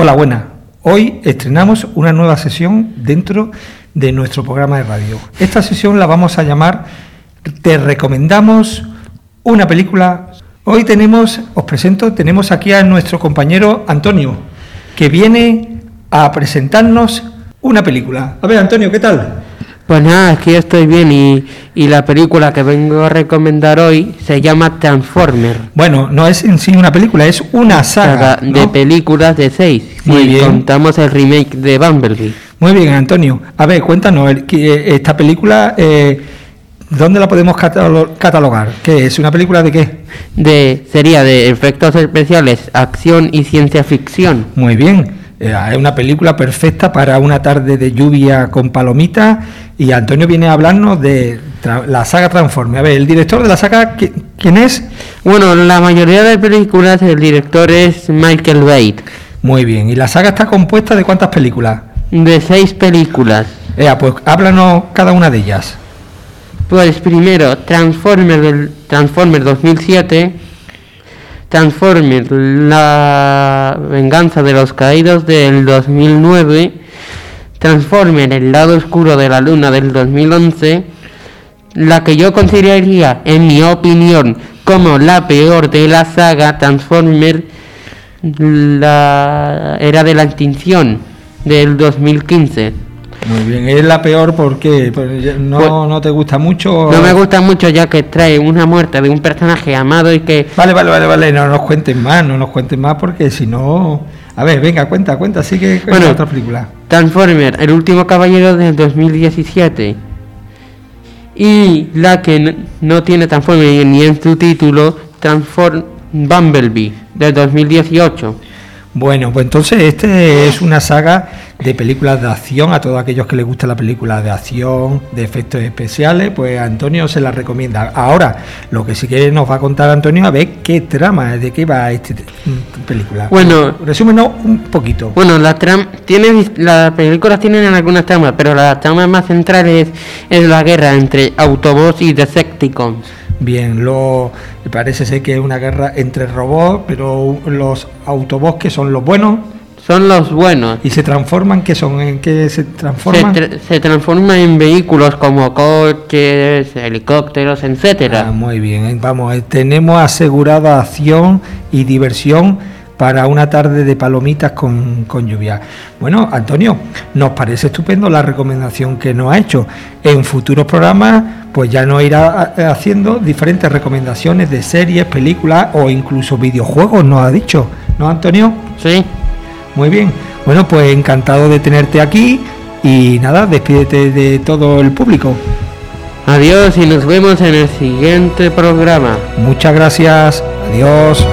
Hola, buena. Hoy estrenamos una nueva sesión dentro de nuestro programa de radio. Esta sesión la vamos a llamar Te recomendamos una película. Hoy tenemos, os presento, tenemos aquí a nuestro compañero Antonio, que viene a presentarnos una película. A ver, Antonio, ¿qué tal? Pues nada, aquí estoy bien y, y, la película que vengo a recomendar hoy se llama Transformer. Bueno, no es en sí una película, es una saga, saga de películas de seis. Muy si bien. contamos el remake de Bumblebee. Muy bien, Antonio. A ver, cuéntanos, que, esta película, eh, ¿dónde la podemos catalo- catalogar? ¿Qué es? ¿Una película de qué? De, sería de efectos especiales, acción y ciencia ficción. Muy bien. Eh, es una película perfecta para una tarde de lluvia con palomitas y Antonio viene a hablarnos de la saga Transforme. A ver, el director de la saga, ¿qui- ¿quién es? Bueno, la mayoría de películas el director es Michael Bay. Muy bien. ¿Y la saga está compuesta de cuántas películas? De seis películas. Ea, pues háblanos cada una de ellas. Pues primero, Transformers del Transformers 2007, Transformers La venganza de los caídos del 2009, Transformers El lado oscuro de la luna del 2011, la que yo consideraría, en mi opinión, como la peor de la saga Transformers La era de la extinción del 2015. Muy bien. ¿Es la peor porque pues, no, Pues- no te gusta mucho? No me gusta mucho ya que trae una muerte de un personaje amado y que Vale, vale, vale, vale, no nos cuenten más, no nos cuenten más porque si no... A ver, venga, cuenta, cuenta, sigue con Bueno. otra película. Transformer, el último caballero del 2017. Y la que no tiene Transformer ni en su título, Transform Bumblebee del 2018. Bueno, pues entonces este es una saga de películas de acción a todos aquellos que les gusta la película de acción, de efectos especiales, pues Antonio se la recomienda. Ahora, lo que sí que nos va a contar Antonio a ver qué trama, de qué va esta película. Bueno. resúmenos un poquito. Bueno, la tram tiene las películas tienen algunas tramas, pero la trama más central es, es la guerra entre Autobots y Decepticons. Bien, lo parece ser que es una guerra entre robots, pero los autobots que son los buenos Son los buenos. y se transforman, ¿qué son? ¿En qué se Se, transforman? tra- se transforma en vehículos como coches, helicópteros, Ah, etcétera. muy bien, eh, vamos, eh, tenemos asegurada acción y diversión para una tarde de palomitas con, con lluvia. Bueno, Antonio, nos parece estupendo la recomendación que nos ha hecho. En futuros programas, pues ya nos irá eh, haciendo diferentes recomendaciones de series, películas o incluso videojuegos, nos ha dicho, ¿no, Antonio? Sí. Muy bien. Bueno, pues encantado de tenerte aquí y nada, despídete de todo el público. Adiós y nos vemos en el siguiente programa. Muchas gracias. Adiós.